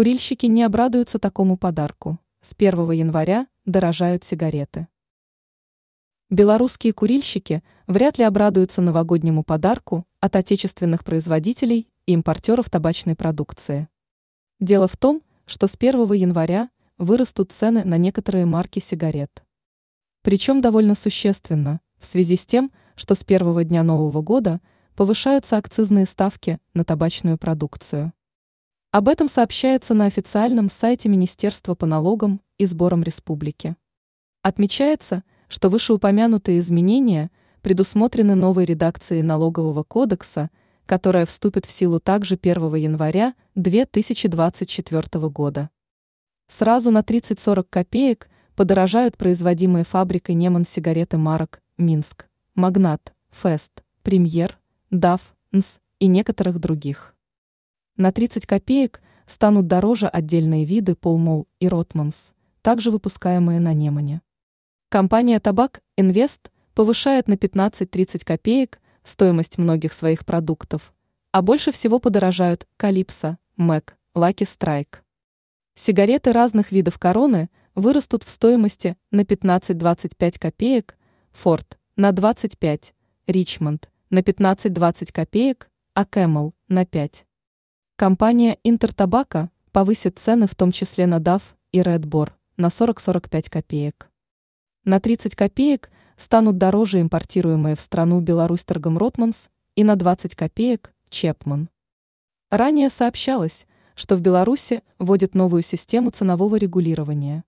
Курильщики не обрадуются такому подарку. С 1 января дорожают сигареты. Белорусские курильщики вряд ли обрадуются новогоднему подарку от отечественных производителей и импортеров табачной продукции. Дело в том, что с 1 января вырастут цены на некоторые марки сигарет. Причем довольно существенно, в связи с тем, что с первого дня Нового года повышаются акцизные ставки на табачную продукцию. Об этом сообщается на официальном сайте Министерства по налогам и сборам республики. Отмечается, что вышеупомянутые изменения предусмотрены новой редакцией налогового кодекса, которая вступит в силу также 1 января 2024 года. Сразу на 30-40 копеек подорожают производимые фабрикой Неман сигареты марок Минск, Магнат, Фест, Премьер, Дав, НС и некоторых других. На 30 копеек станут дороже отдельные виды Полмол и Ротманс, также выпускаемые на Немане. Компания Табак Инвест повышает на 15-30 копеек стоимость многих своих продуктов, а больше всего подорожают Калипсо, Мэг, Лаки Страйк. Сигареты разных видов короны вырастут в стоимости на 15-25 копеек, Fort на 25, Richmond на 15-20 копеек, а Camel на 5. Компания Интертабак повысит цены в том числе на DAF и Red Bull на 40-45 копеек. На 30 копеек станут дороже импортируемые в страну Беларусьторгом Rothmans и на 20 копеек Chapman. Ранее сообщалось, что в Беларуси вводят новую систему ценового регулирования.